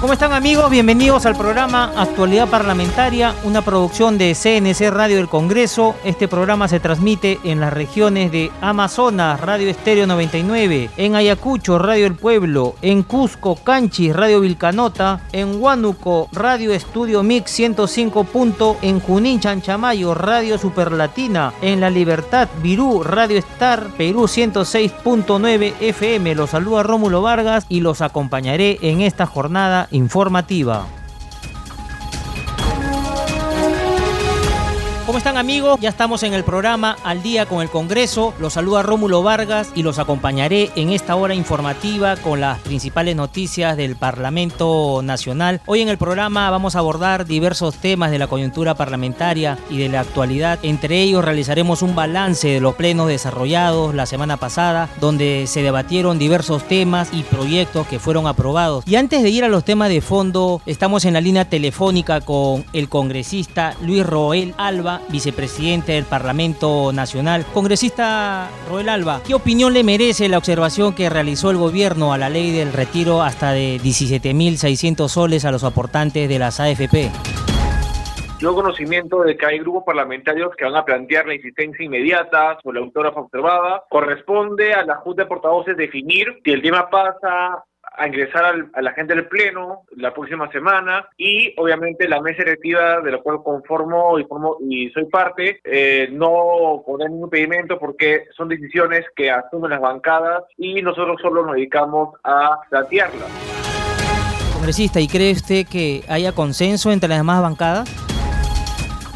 ¿Cómo están amigos? Bienvenidos al programa Actualidad Parlamentaria, una producción de CNC Radio del Congreso. Este programa se transmite en las regiones de Amazonas, Radio Estéreo 99, en Ayacucho, Radio El Pueblo, en Cusco, Canchis, Radio Vilcanota, en Huánuco, Radio Estudio Mix 105. En Junín, Chanchamayo, Radio Superlatina, en La Libertad, Virú, Radio Star, Perú 106.9 FM. Los saluda Rómulo Vargas y los acompañaré en esta jornada informativa. ¿Cómo están amigos? Ya estamos en el programa Al día con el Congreso. Los saluda Rómulo Vargas y los acompañaré en esta hora informativa con las principales noticias del Parlamento Nacional. Hoy en el programa vamos a abordar diversos temas de la coyuntura parlamentaria y de la actualidad. Entre ellos realizaremos un balance de los plenos desarrollados la semana pasada, donde se debatieron diversos temas y proyectos que fueron aprobados. Y antes de ir a los temas de fondo, estamos en la línea telefónica con el congresista Luis Roel Alba vicepresidente del Parlamento Nacional. Congresista Roel Alba, ¿qué opinión le merece la observación que realizó el gobierno a la ley del retiro hasta de 17.600 soles a los aportantes de las AFP? Yo conocimiento de que hay grupos parlamentarios que van a plantear la insistencia inmediata sobre la autógrafa observada. Corresponde a la Junta de Portavoces definir si el tema pasa a ingresar a la gente del Pleno la próxima semana y obviamente la mesa directiva de la cual conformo y, formo, y soy parte eh, no poner ningún impedimento porque son decisiones que asumen las bancadas y nosotros solo nos dedicamos a plantearlas. Congresista, ¿y cree usted que haya consenso entre las demás bancadas?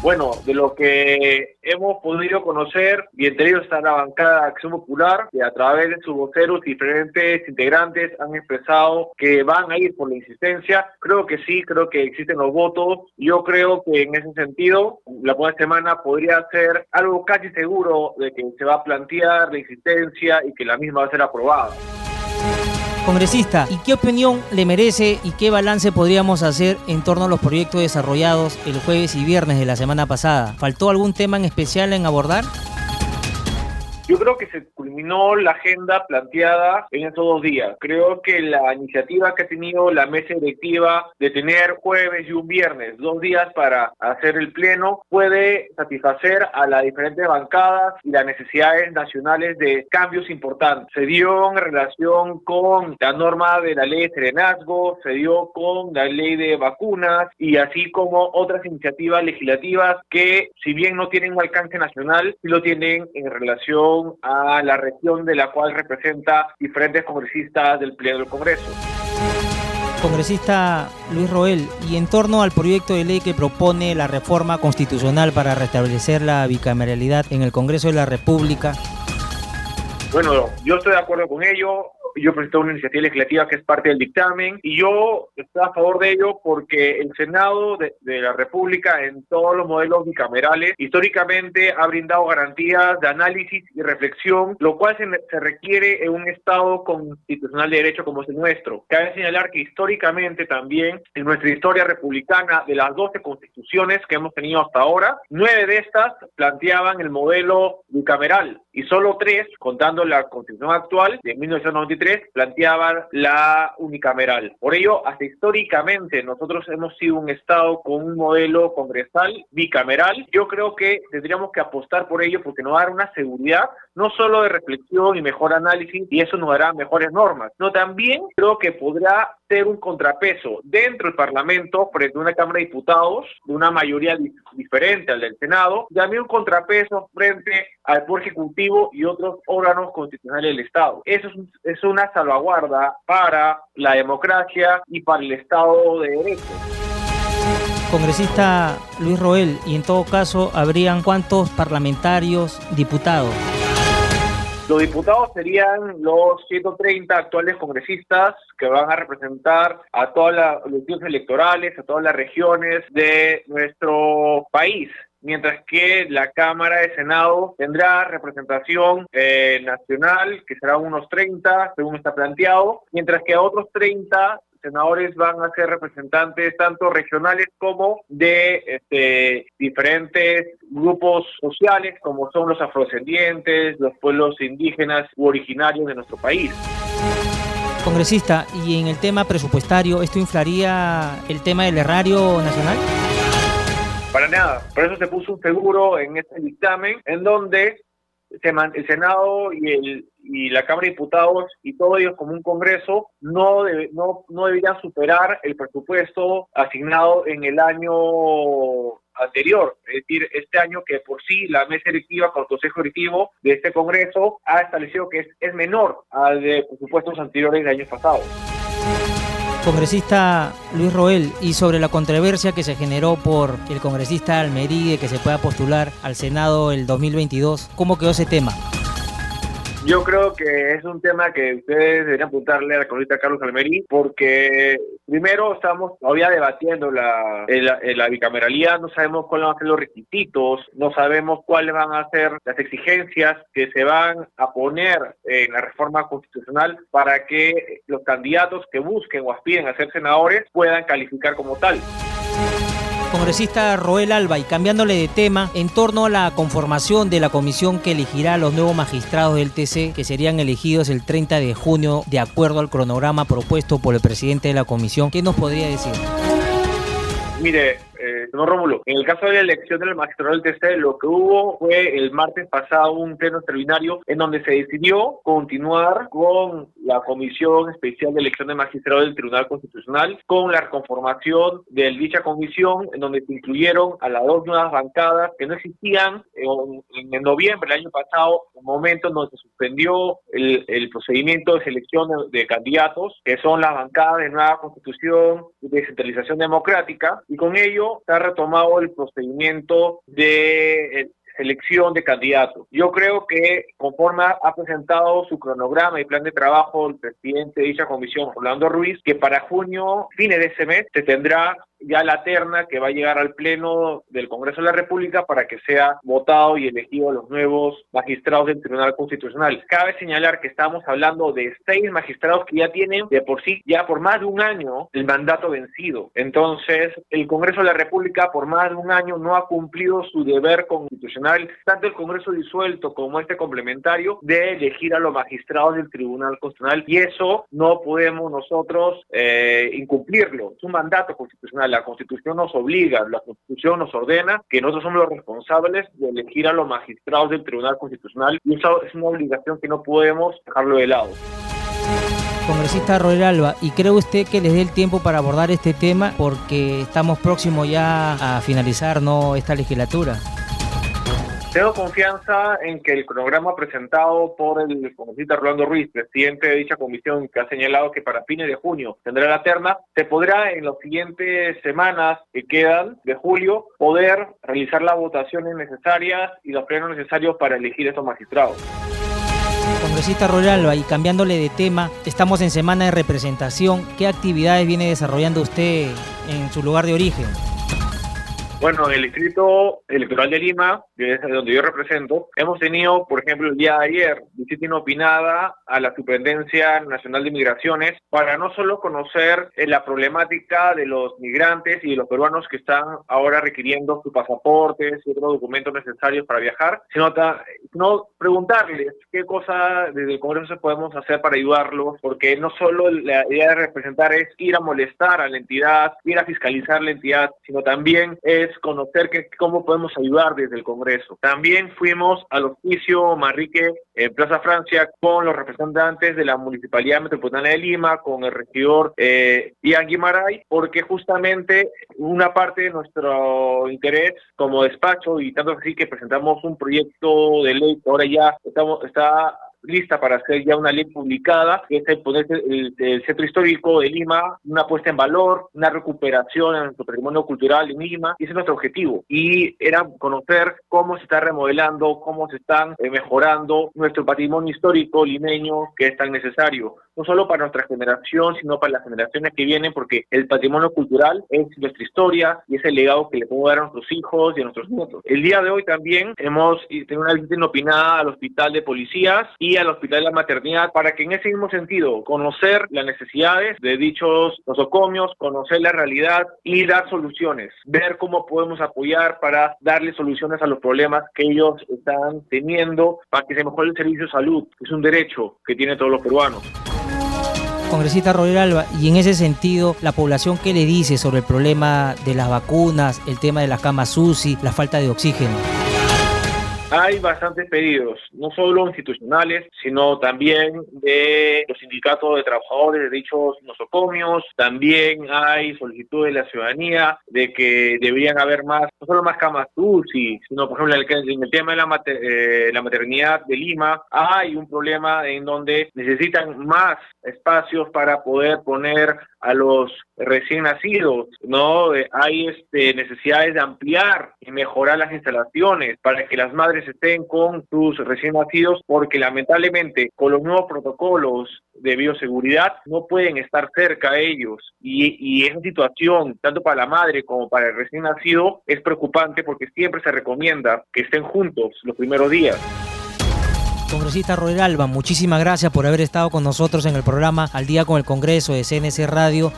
Bueno, de lo que hemos podido conocer, y entre ellos está la bancada de Acción Popular, que a través de sus voceros diferentes integrantes han expresado que van a ir por la insistencia. Creo que sí, creo que existen los votos. Yo creo que en ese sentido, la próxima semana podría ser algo casi seguro de que se va a plantear la insistencia y que la misma va a ser aprobada. Congresista, ¿y qué opinión le merece y qué balance podríamos hacer en torno a los proyectos desarrollados el jueves y viernes de la semana pasada? ¿Faltó algún tema en especial en abordar? Yo creo que se culminó la agenda planteada en estos dos días. Creo que la iniciativa que ha tenido la mesa directiva de tener jueves y un viernes, dos días para hacer el pleno, puede satisfacer a las diferentes bancadas y las necesidades nacionales de cambios importantes. Se dio en relación con la norma de la ley de serenazgo, se dio con la ley de vacunas y así como otras iniciativas legislativas que, si bien no tienen un alcance nacional, lo tienen en relación a la región de la cual representa diferentes congresistas del Pleno del Congreso. Congresista Luis Roel, y en torno al proyecto de ley que propone la reforma constitucional para restablecer la bicameralidad en el Congreso de la República. Bueno, yo estoy de acuerdo con ello yo presenté una iniciativa legislativa que es parte del dictamen y yo estoy a favor de ello porque el Senado de, la República en todos los modelos bicamerales históricamente ha brindado garantías de análisis y reflexión, lo cual se, se requiere en un Estado constitucional de derecho como es el nuestro. Cabe señalar que históricamente también en nuestra historia republicana de las 12 constituciones que hemos tenido hasta ahora, nueve de estas planteaban el modelo bicameral y solo tres, contando la constitución actual de 1993, planteaban la unicameral. Por ello, hasta históricamente nosotros hemos sido un Estado con un modelo congresal bicameral. Yo creo que tendríamos que apostar por ello porque nos va a dar una seguridad no solo de reflexión y mejor análisis, y eso nos dará mejores normas, no también creo que podrá ser un contrapeso dentro del Parlamento frente a una Cámara de Diputados de una mayoría diferente al del Senado, y también un contrapeso frente al Poder Ejecutivo y otros órganos constitucionales del Estado. Eso es, es una salvaguarda para la democracia y para el Estado de Derecho. Congresista Luis Roel, y en todo caso, ¿habrían cuántos parlamentarios, diputados? Los diputados serían los 130 actuales congresistas que van a representar a todas las elecciones electorales, a todas las regiones de nuestro país. mientras que la Cámara de Senado tendrá representación eh, nacional, que será unos 30, según está planteado, mientras que a otros 30 senadores van a ser representantes tanto regionales como de este, diferentes grupos sociales, como son los afrodescendientes, los pueblos indígenas u originarios de nuestro país. Congresista, ¿y en el tema presupuestario esto inflaría el tema del erario nacional? Para nada. Por eso se puso un seguro en este dictamen en donde el Senado y, el, y la Cámara de Diputados y todos ellos como un Congreso no, no, no deberían superar el presupuesto asignado en el año anterior, es decir, este año que por sí la mesa directiva con el Consejo Directivo de este Congreso ha establecido que es, es menor al de presupuestos anteriores de años pasados. Congresista Luis Roel, y sobre la controversia que se generó por el congresista Almería que se pueda postular al Senado el 2022, ¿cómo quedó ese tema? Yo creo que es un tema que ustedes deberían apuntarle a la congresista Carlos Almerí, porque primero estamos todavía debatiendo la, la, bicameralidad, no sabemos cuáles van a ser los requisitos, no sabemos cuáles van a ser las exigencias que se van a poner en la reforma constitucional para que los candidatos que busquen o aspiren a ser senadores puedan calificar como tal congresista Roel Alba y cambiándole de tema, en torno a la conformación de la comisión que elegirá a los nuevos magistrados del TC, que serían elegidos el 30 de junio de acuerdo al cronograma propuesto por el presidente de la comisión, ¿qué nos podría decir? Mire, eh, Rómulo, en el caso de la elección del magistrado del TC, lo que hubo fue el martes pasado un pleno extraordinario en donde se decidió continuar con la Comisión Especial de Elección de Magistrado del Tribunal Constitucional, con la conformación de dicha comisión, en donde se incluyeron a las dos nuevas bancadas que no existían en, en noviembre del año pasado, un momento en donde se suspendió el, procedimiento de selección de, candidatos, que son las bancadas de Nueva Constitución, de Descentralización Democrática, y con ello se ha retomado el procedimiento de elección de candidatos. Yo creo que conforme ha presentado su cronograma y plan de trabajo el presidente de dicha comisión, Orlando Ruiz, que para junio, fines de ese mes, se tendrá ya la terna que va a llegar al Pleno del Congreso de la República para que sea votado y elegido los nuevos magistrados del Tribunal Constitucional. Cabe señalar que estamos hablando de seis magistrados que ya tienen de por sí, ya por más de un año, el mandato vencido. Entonces, el Congreso de la República por más de un año no ha cumplido su deber constitucional, tanto el Congreso disuelto como este complementario, de elegir a los magistrados del Tribunal Constitucional y eso no podemos nosotros eh, incumplirlo. Es un mandato constitucional la Constitución nos obliga, la Constitución nos ordena que nosotros somos los responsables de elegir a los magistrados del Tribunal Constitucional y eso es una obligación que no podemos dejarlo de lado. Congresista Roel Alba, ¿y cree usted que les dé el tiempo para abordar este tema porque estamos próximos ya a finalizar ¿no? esta legislatura? Tengo confianza en que el cronograma presentado por el congresista Rolando Ruiz, presidente de dicha comisión, que ha señalado que para fines de junio tendrá la terna, se podrá en las siguientes semanas que quedan de julio poder realizar las votaciones necesarias y los plenos necesarios para elegir estos magistrados. Congresista Alba, y cambiándole de tema, estamos en semana de representación. ¿Qué actividades viene desarrollando usted en su lugar de origen? Bueno, en el distrito electoral de Lima, es donde yo represento, hemos tenido, por ejemplo, el día de ayer, visita inopinada a la Superintendencia Nacional de Migraciones para no solo conocer eh, la problemática de los migrantes y de los peruanos que están ahora requiriendo sus pasaportes y otros documentos necesarios para viajar, sino, sino preguntarles qué cosa desde el Congreso podemos hacer para ayudarlos, porque no solo la idea de representar es ir a molestar a la entidad, ir a fiscalizar la entidad, sino también es conocer que, cómo podemos ayudar desde el Congreso. También fuimos al oficio Marrique en Plaza Francia con los representantes de la Municipalidad Metropolitana de Lima, con el regidor eh, Ian Guimaray, porque justamente una parte de nuestro interés como despacho, y tanto así que presentamos un proyecto de ley que ahora ya estamos, está lista para hacer ya una ley publicada, que es el poner el, centro histórico de Lima, una puesta en valor, una recuperación en nuestro patrimonio cultural en Lima, ese es nuestro objetivo. Y era conocer cómo se está remodelando, cómo se están eh, mejorando nuestro patrimonio histórico limeño que es tan necesario. No solo para nuestra generación, sino para las generaciones que vienen, porque el patrimonio cultural es nuestra historia y es el legado que le podemos dar a nuestros hijos y a nuestros nietos. El día de hoy también hemos tenido una visita inopinada al Hospital de Policías y al Hospital de la Maternidad para que en ese mismo sentido conocer las necesidades de dichos nosocomios, conocer la realidad y dar soluciones, ver cómo podemos apoyar para darle soluciones a los problemas que ellos están teniendo para que se mejore el servicio de salud, que es un derecho que tienen todos los peruanos. Congresista Roger Alba, y en ese sentido, la población, ¿qué le dice sobre el problema de las vacunas, el tema de las camas UCI, la falta de oxígeno? Hay bastantes pedidos, no solo institucionales, sino también de los sindicatos de trabajadores de dichos nosocomios. También hay solicitudes de la ciudadanía de que deberían haber más, no solo más camas UCI, sino, por ejemplo, en el, tema de la, eh, la maternidad de Lima, hay un problema en donde necesitan más espacios para poder poner a los recién nacidos, ¿no? Hay este, necesidades de ampliar y mejorar las instalaciones para que las madres estén con sus recién nacidos, porque lamentablemente con los nuevos protocolos de bioseguridad no pueden estar cerca a ellos y, y esa situación, tanto para la madre como para el recién nacido, es preocupante porque siempre se recomienda que estén juntos los primeros días. Congresista Roger Alba, muchísimas gracias por haber estado con nosotros en el programa Al Día con el Congreso de CNC Radio.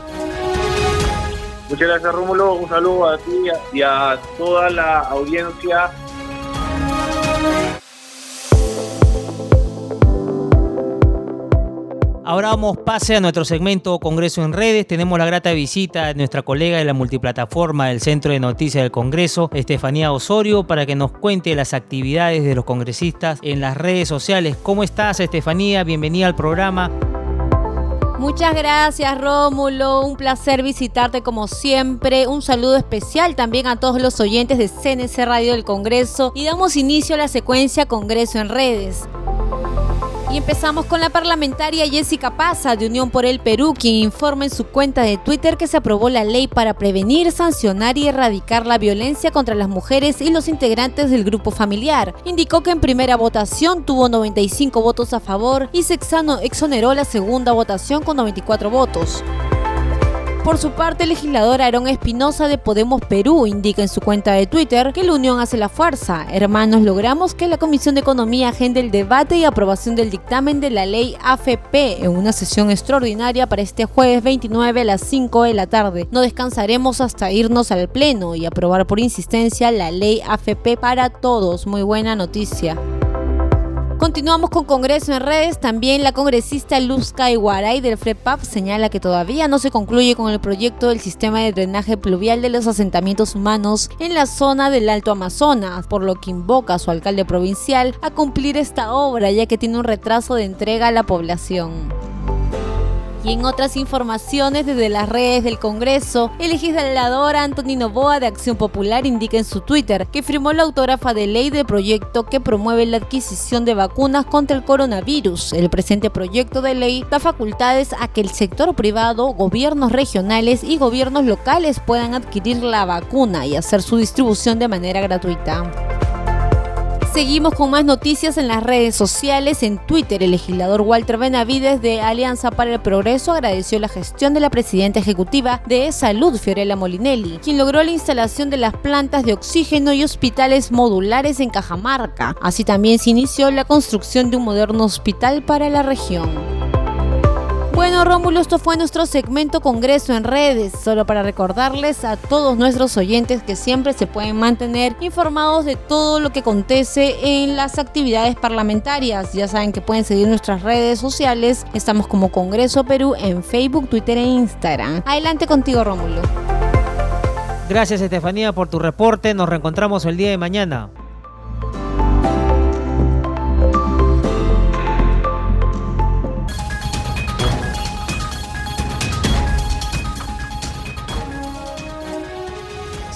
Muchas gracias Rómulo, un saludo a ti y a toda la audiencia Ahora vamos pase a nuestro segmento Congreso en Redes. Tenemos la grata visita de nuestra colega de la multiplataforma del Centro de Noticias del Congreso, Estefanía Osorio, para que nos cuente las actividades de los congresistas en las redes sociales. ¿Cómo estás, Estefanía? Bienvenida al programa. Muchas gracias Rómulo, un placer visitarte como siempre. Un saludo especial también a todos los oyentes de CNC Radio del Congreso y damos inicio a la secuencia Congreso en redes. Empezamos con la parlamentaria Jessica Paza de Unión por el Perú, quien informa en su cuenta de Twitter que se aprobó la ley para prevenir, sancionar y erradicar la violencia contra las mujeres y los integrantes del grupo familiar. Indicó que en primera votación tuvo 95 votos a favor y Sexano exoneró la segunda votación con 94 votos. Por su parte, el legislador Aarón Espinosa de Podemos Perú indica en su cuenta de Twitter que la unión hace la fuerza. Hermanos, logramos que la Comisión de Economía agende el debate y aprobación del dictamen de la ley AFP en una sesión extraordinaria para este jueves 29 a las 5 de la tarde. No descansaremos hasta irnos al Pleno y aprobar por insistencia la ley AFP para todos. Muy buena noticia. Continuamos con Congreso en redes. También la congresista Luzca Iguaray del FREPAP señala que todavía no se concluye con el proyecto del sistema de drenaje pluvial de los asentamientos humanos en la zona del Alto Amazonas, por lo que invoca a su alcalde provincial a cumplir esta obra ya que tiene un retraso de entrega a la población. Y en otras informaciones desde las redes del Congreso, el legislador Antonino Boa de Acción Popular indica en su Twitter que firmó la autógrafa de ley de proyecto que promueve la adquisición de vacunas contra el coronavirus. El presente proyecto de ley da facultades a que el sector privado, gobiernos regionales y gobiernos locales puedan adquirir la vacuna y hacer su distribución de manera gratuita. Seguimos con más noticias en las redes sociales. En Twitter, el legislador Walter Benavides de Alianza para el Progreso agradeció la gestión de la presidenta ejecutiva de Salud, Fiorella Molinelli, quien logró la instalación de las plantas de oxígeno y hospitales modulares en Cajamarca. Así también se inició la construcción de un moderno hospital para la región. Bueno, Rómulo, esto fue nuestro segmento Congreso en redes, solo para recordarles a todos nuestros oyentes que siempre se pueden mantener informados de todo lo que acontece en las actividades parlamentarias. Ya saben que pueden seguir nuestras redes sociales, estamos como Congreso Perú en Facebook, Twitter e Instagram. Adelante contigo, Rómulo. Gracias, Estefanía, por tu reporte. Nos reencontramos el día de mañana.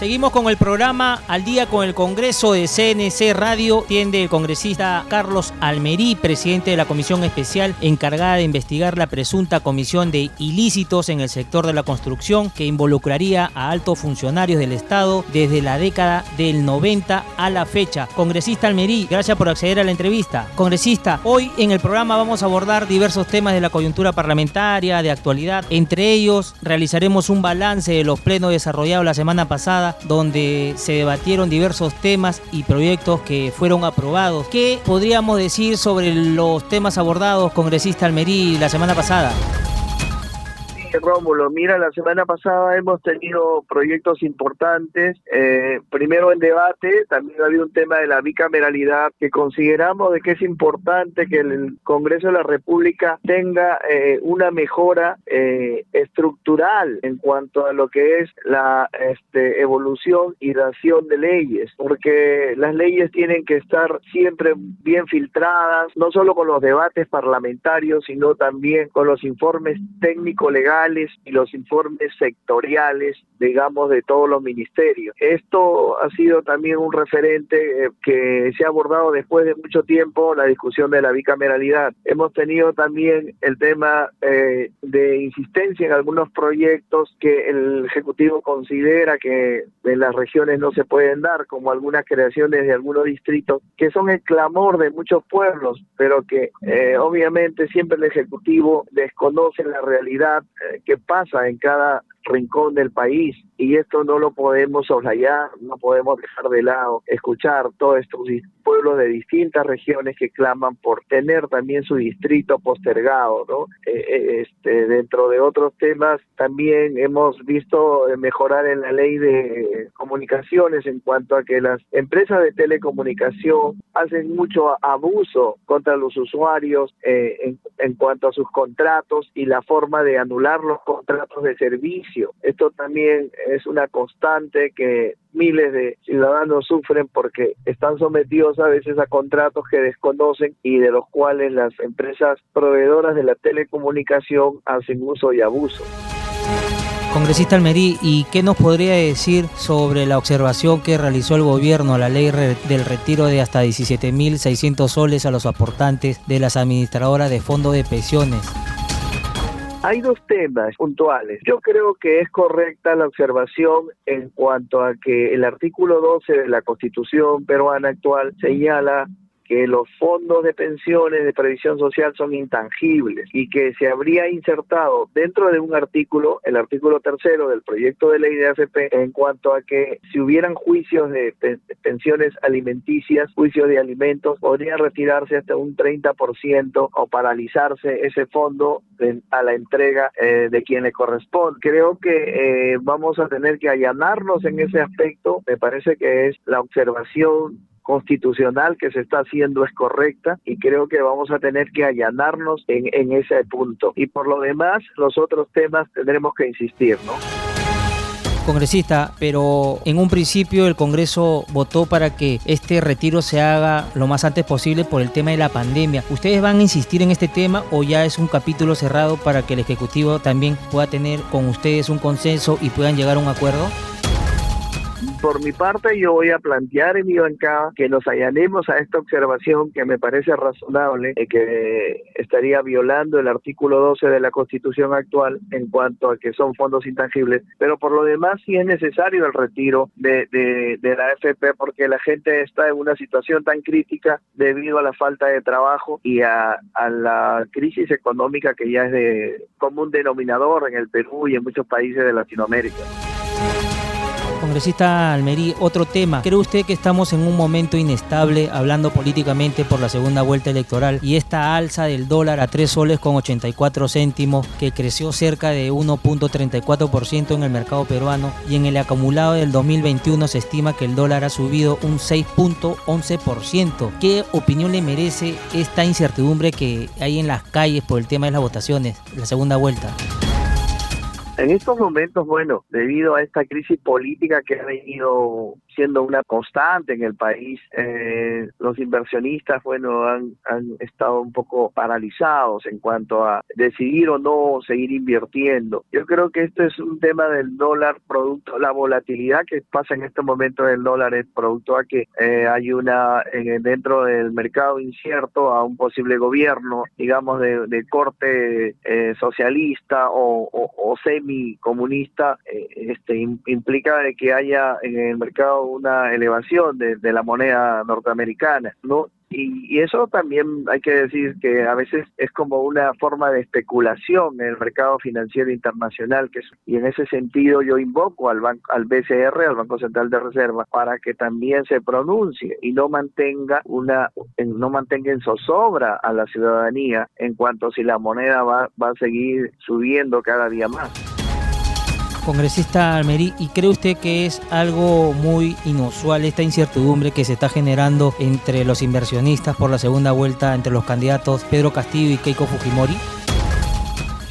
Seguimos con el programa Al día con el Congreso de CNC Radio. Tiende el congresista Carlos Almerí, presidente de la comisión especial encargada de investigar la presunta comisión de ilícitos en el sector de la construcción que involucraría a altos funcionarios del Estado desde la década del 90 a la fecha. Congresista Almerí, gracias por acceder a la entrevista. Congresista, hoy en el programa vamos a abordar diversos temas de la coyuntura parlamentaria, de actualidad. Entre ellos, realizaremos un balance de los plenos desarrollados la semana pasada donde se debatieron diversos temas y proyectos que fueron aprobados. ¿Qué podríamos decir sobre los temas abordados, congresista Almerí, la semana pasada? Rómulo, mira, la semana pasada hemos tenido proyectos importantes. Eh, primero en debate, también ha habido un tema de la bicameralidad que consideramos de que es importante que el Congreso de la República tenga eh, una mejora eh, estructural en cuanto a lo que es la este, evolución y dación de leyes, porque las leyes tienen que estar siempre bien filtradas, no solo con los debates parlamentarios, sino también con los informes técnico-legales y los informes sectoriales, digamos, de todos los ministerios. Esto ha sido también un referente eh, que se ha abordado después de mucho tiempo, la discusión de la bicameralidad. Hemos tenido también el tema eh, de insistencia en algunos proyectos que el Ejecutivo considera que en las regiones no se pueden dar, como algunas creaciones de algunos distritos, que son el clamor de muchos pueblos, pero que eh, obviamente siempre el Ejecutivo desconoce la realidad qué pasa en cada rincón del país y esto no lo podemos soslayar, no podemos dejar de lado, escuchar todos estos pueblos de distintas regiones que claman por tener también su distrito postergado, ¿no? Eh, eh, este, dentro de otros temas también hemos visto mejorar en la ley de comunicaciones en cuanto a que las empresas de telecomunicación hacen mucho abuso contra los usuarios eh, en, en cuanto a sus contratos y la forma de anular los contratos de servicio esto también es una constante que miles de ciudadanos sufren porque están sometidos a veces a contratos que desconocen y de los cuales las empresas proveedoras de la telecomunicación hacen uso y abuso. Congresista Almerí, ¿y qué nos podría decir sobre la observación que realizó el gobierno a la ley del retiro de hasta 17.600 soles a los aportantes de las administradoras de fondos de pensiones? Hay dos temas puntuales. Yo creo que es correcta la observación en cuanto a que el artículo 12 de la Constitución peruana actual señala que los fondos de pensiones de previsión social son intangibles y que se habría insertado dentro de un artículo, el artículo tercero del proyecto de ley de AFP, en cuanto a que si hubieran juicios de pensiones alimenticias, juicios de alimentos, podría retirarse hasta un 30% o paralizarse ese fondo a la entrega eh, de quien le corresponde. Creo que eh, vamos a tener que allanarnos en ese aspecto. Me parece que es la observación constitucional que se está haciendo es correcta y creo que vamos a tener que allanarnos en, en ese punto. Y por lo demás, los otros temas tendremos que insistir, ¿no? congresista, pero en un principio el Congreso votó para que este retiro se haga lo más antes posible por el tema de la pandemia. ¿Ustedes van a insistir en este tema o ya es un capítulo cerrado para que el Ejecutivo también pueda tener con ustedes un consenso y puedan llegar a un acuerdo? Por mi parte, yo voy a plantear en mi bancada que nos allanemos a esta observación que me parece razonable y que estaría violando el artículo 12 de la Constitución actual en cuanto a que son fondos intangibles, pero por lo demás sí es necesario el retiro de, de, la AFP porque la gente está en una situación tan crítica debido a la falta de trabajo y a, a la crisis económica que ya es de común denominador en el Perú y en muchos países de Latinoamérica. Congresista Almerí, otro tema. ¿Cree usted que estamos en un momento inestable hablando políticamente por la segunda vuelta electoral y esta alza del dólar a 3 soles con 84 céntimos que creció cerca de 1.34% en el mercado peruano y en el acumulado del 2021 se estima que el dólar ha subido un 6.11%? ¿Qué opinión le merece esta incertidumbre que hay en las calles por el tema de las votaciones, la segunda vuelta? En estos momentos, bueno, debido a esta crisis política que ha venido siendo una constante en el país. Eh, los inversionistas, bueno, han, han estado un poco paralizados en cuanto a decidir o no seguir invirtiendo. Yo creo que esto es un tema del dólar, producto, la volatilidad que pasa en este momento del dólar es producto a que eh, hay una, dentro del mercado incierto a un posible gobierno, digamos, de, de corte eh, socialista o, o, semi-comunista, eh, este, implica de que haya en el mercado una elevación de, la moneda norteamericana, ¿no? Y, eso también hay que decir que a veces es como una forma de especulación en el mercado financiero internacional que y en ese sentido yo invoco al banco al BCR al Banco Central de Reserva para que también se pronuncie y no mantenga una no mantenga en zozobra a la ciudadanía en cuanto si la moneda va va a seguir subiendo cada día más congresista Almerí, ¿y cree usted que es algo muy inusual esta incertidumbre que se está generando entre los inversionistas por la segunda vuelta entre los candidatos Pedro Castillo y Keiko Fujimori?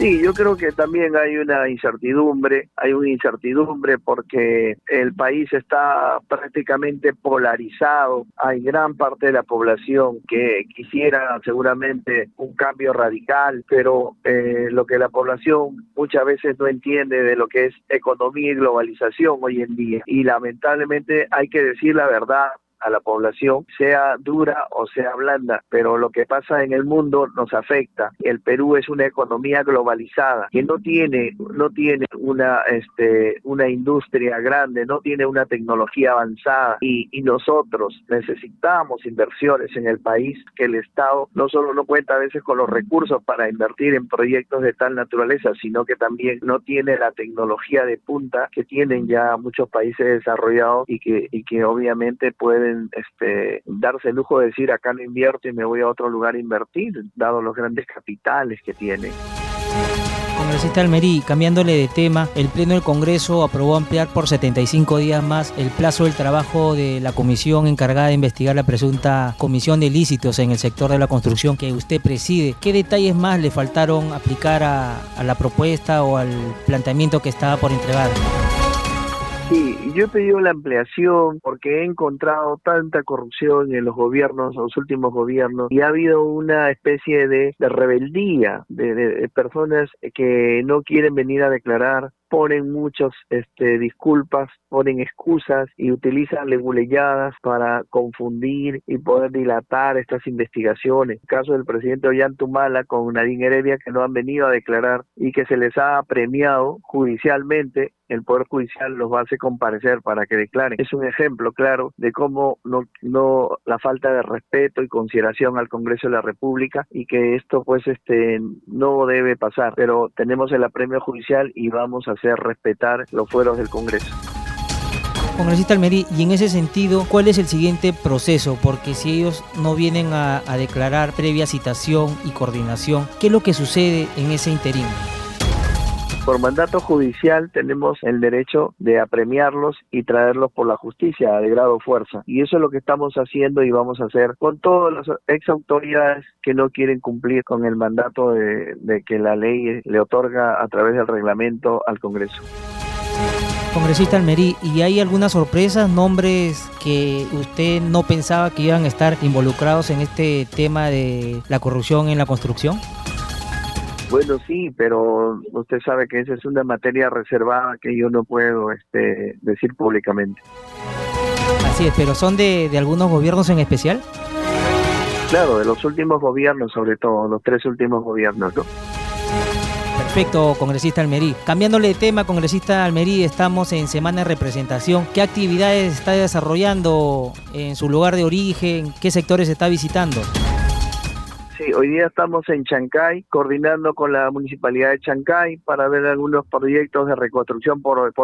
Sí, yo creo que también hay una incertidumbre, hay una incertidumbre porque el país está prácticamente polarizado, hay gran parte de la población que quisiera seguramente un cambio radical, pero eh, lo que la población muchas veces no entiende de lo que es economía y globalización hoy en día. Y lamentablemente hay que decir la verdad, a la población, sea dura o sea blanda, pero lo que pasa en el mundo nos afecta. El Perú es una economía globalizada que no tiene no tiene una este una industria grande, no tiene una tecnología avanzada y, y nosotros necesitamos inversiones en el país que el Estado no solo no cuenta a veces con los recursos para invertir en proyectos de tal naturaleza, sino que también no tiene la tecnología de punta que tienen ya muchos países desarrollados y que y que obviamente pueden este, darse el lujo de decir acá no invierto y me voy a otro lugar a invertir, dado los grandes capitales que tiene. Congresista Almerí, cambiándole de tema, el Pleno del Congreso aprobó ampliar por 75 días más el plazo del trabajo de la comisión encargada de investigar la presunta comisión de ilícitos en el sector de la construcción que usted preside. ¿Qué detalles más le faltaron aplicar a, a la propuesta o al planteamiento que estaba por entregar? Sí, yo he pedido la ampliación porque he encontrado tanta corrupción en los gobiernos, en los últimos gobiernos, y ha habido una especie de, rebeldía de, personas que no quieren venir a declarar, ponen muchos este, disculpas, ponen excusas y utilizan leguleyadas para confundir y poder dilatar estas investigaciones. El caso del presidente Ollantumala con Nadine Heredia que no han venido a declarar y que se les ha premiado judicialmente el Poder Judicial los hace comparecer para que declaren. Es un ejemplo claro de cómo no, no la falta de respeto y consideración al Congreso de la República y que esto pues este no debe pasar. Pero tenemos el apremio judicial y vamos a hacer respetar los fueros del Congreso. Congresista Almerí, y en ese sentido, ¿cuál es el siguiente proceso? Porque si ellos no vienen a, a declarar previa citación y coordinación, ¿qué es lo que sucede en ese interín? Por mandato judicial tenemos el derecho de apremiarlos y traerlos por la justicia de grado fuerza. Y eso es lo que estamos haciendo y vamos a hacer con todas las ex autoridades que no quieren cumplir con el mandato de, de que la ley le otorga a través del reglamento al Congreso. Congresista Almerí, ¿y hay algunas sorpresas, nombres que usted no pensaba que iban a estar involucrados en este tema de la corrupción en la construcción? Bueno, sí, pero usted sabe que esa es una materia reservada que yo no puedo este, decir públicamente. Así es, pero ¿son de, de algunos gobiernos en especial? Claro, de los últimos gobiernos, sobre todo, los tres últimos gobiernos, ¿no? Perfecto, congresista Almerí. Cambiándole de tema, congresista Almerí, estamos en semana de representación. ¿Qué actividades está desarrollando en su lugar de origen? ¿Qué sectores está visitando? Sí, hoy día estamos en Chancay, coordinando con la municipalidad de Chancay para ver algunos proyectos de reconstrucción por,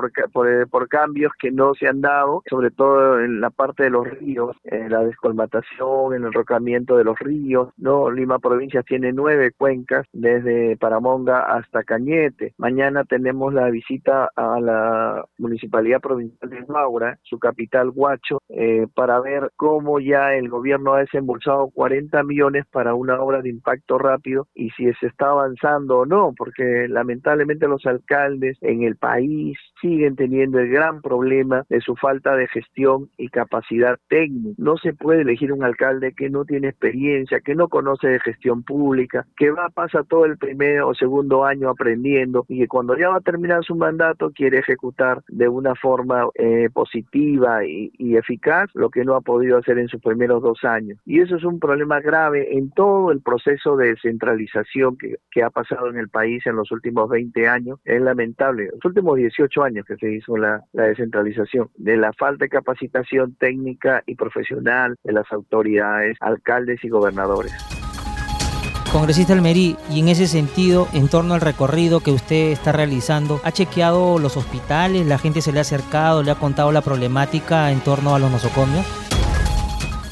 cambios que no se han dado, sobre todo en la parte de los ríos, en la descolmatación, en el rocamiento de los ríos. No, Lima Provincia tiene nueve cuencas, desde Paramonga hasta Cañete. Mañana tenemos la visita a la municipalidad provincial de Maura, su capital Huacho, eh, para ver cómo ya el gobierno ha desembolsado 40 millones para una obra de impacto rápido y si se está avanzando o no, porque lamentablemente los alcaldes en el país siguen teniendo el gran problema de su falta de gestión y capacidad técnica. No se puede elegir un alcalde que no tiene experiencia, que no conoce de gestión pública, que va, pasa todo el primer o segundo año aprendiendo y que cuando ya va a terminar su mandato quiere ejecutar de una forma eh, positiva y, y eficaz lo que no ha podido hacer en sus primeros dos años. Y eso es un problema grave en todo el proceso de descentralización que, que ha pasado en el país en los últimos 20 años. Es lamentable. Los últimos 18 años que se hizo la, la descentralización, de la falta de capacitación técnica y profesional de las autoridades, alcaldes y gobernadores. Congresista Almerí, y en ese sentido, en torno al recorrido que usted está realizando, ¿ha chequeado los hospitales? ¿La gente se le ha acercado, le ha contado la problemática en torno a los nosocomios?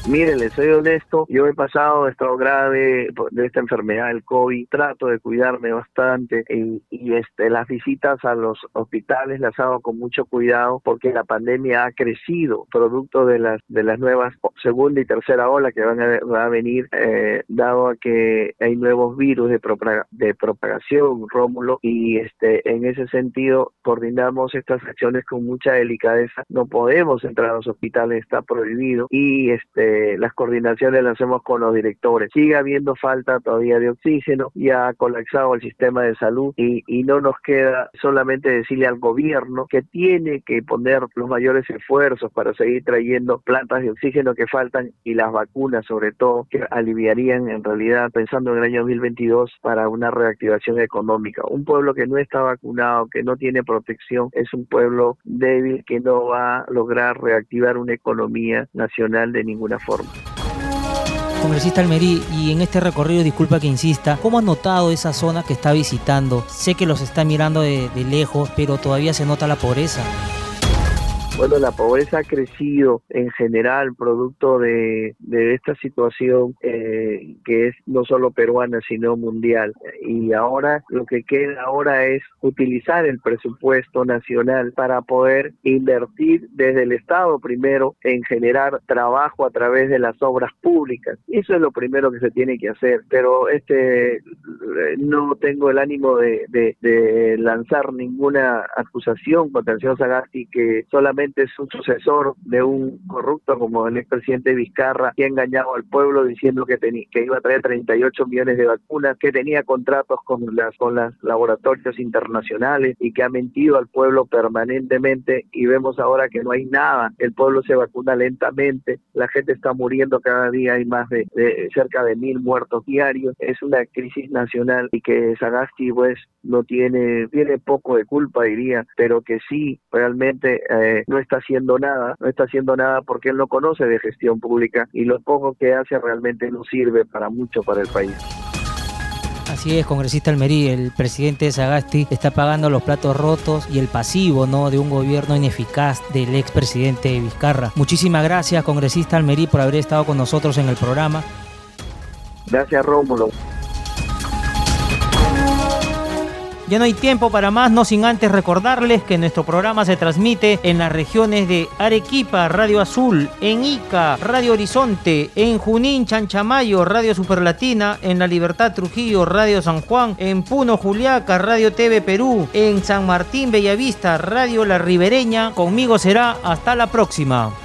Mire, les soy honesto, yo he pasado estado grave de esta enfermedad del COVID, trato de cuidarme bastante y, este, las visitas a los hospitales las hago con mucho cuidado porque la pandemia ha crecido producto de las de las nuevas segunda y tercera ola que van a, venir eh, dado a que hay nuevos virus de, propaga, de propagación, Rómulo, y este en ese sentido coordinamos estas acciones con mucha delicadeza. No podemos entrar a los hospitales, está prohibido y este las coordinaciones las hacemos con los directores. Sigue habiendo falta todavía de oxígeno, ya ha colapsado el sistema de salud y, y no nos queda solamente decirle al gobierno que tiene que poner los mayores esfuerzos para seguir trayendo plantas de oxígeno que faltan y las vacunas sobre todo que aliviarían en realidad pensando en el año 2022 para una reactivación económica. Un pueblo que no está vacunado, que no tiene protección, es un pueblo débil que no va a lograr reactivar una economía nacional de ninguna forma. Congresista Almerí, y en este recorrido, disculpa que insista, ¿cómo ha notado esa zona que está visitando? Sé que los está mirando de lejos, pero todavía se nota la pobreza. Bueno, la pobreza ha crecido en general producto de, esta situación eh, que es no solo peruana, sino mundial. Y ahora lo que queda ahora es utilizar el presupuesto nacional para poder invertir desde el Estado primero en generar trabajo a través de las obras públicas. Eso es lo primero que se tiene que hacer. Pero este no tengo el ánimo de, de, de lanzar ninguna acusación contra el señor Sagasti que solamente es un sucesor de un corrupto como el expresidente Vizcarra, que ha engañado al pueblo diciendo que, que iba a traer 38 millones de vacunas, que tenía contratos con las los laboratorios internacionales y que ha mentido al pueblo permanentemente. Y vemos ahora que no hay nada, el pueblo se vacuna lentamente, la gente está muriendo cada día, hay más de, de cerca de mil muertos diarios, es una crisis nacional y que Sagasti pues no tiene, tiene poco de culpa diría, pero que sí realmente eh, no está haciendo nada, no está haciendo nada porque él no conoce de gestión pública y lo poco que hace realmente no sirve para mucho para el país. Así es, congresista Almerí, el presidente Sagasti está pagando los platos rotos y el pasivo ¿no? de un gobierno ineficaz del expresidente Vizcarra. Muchísimas gracias, congresista Almerí, por haber estado con nosotros en el programa. Gracias, Rómulo. Ya no hay tiempo para más, no sin antes recordarles que nuestro programa se transmite en las regiones de Arequipa, Radio Azul, en Ica, Radio Horizonte, en Junín, Chanchamayo, Radio Superlatina, en La Libertad Trujillo, Radio San Juan, en Puno, Juliaca, Radio TV Perú, en San Martín, Bellavista, Radio La Ribereña. Conmigo será hasta la próxima.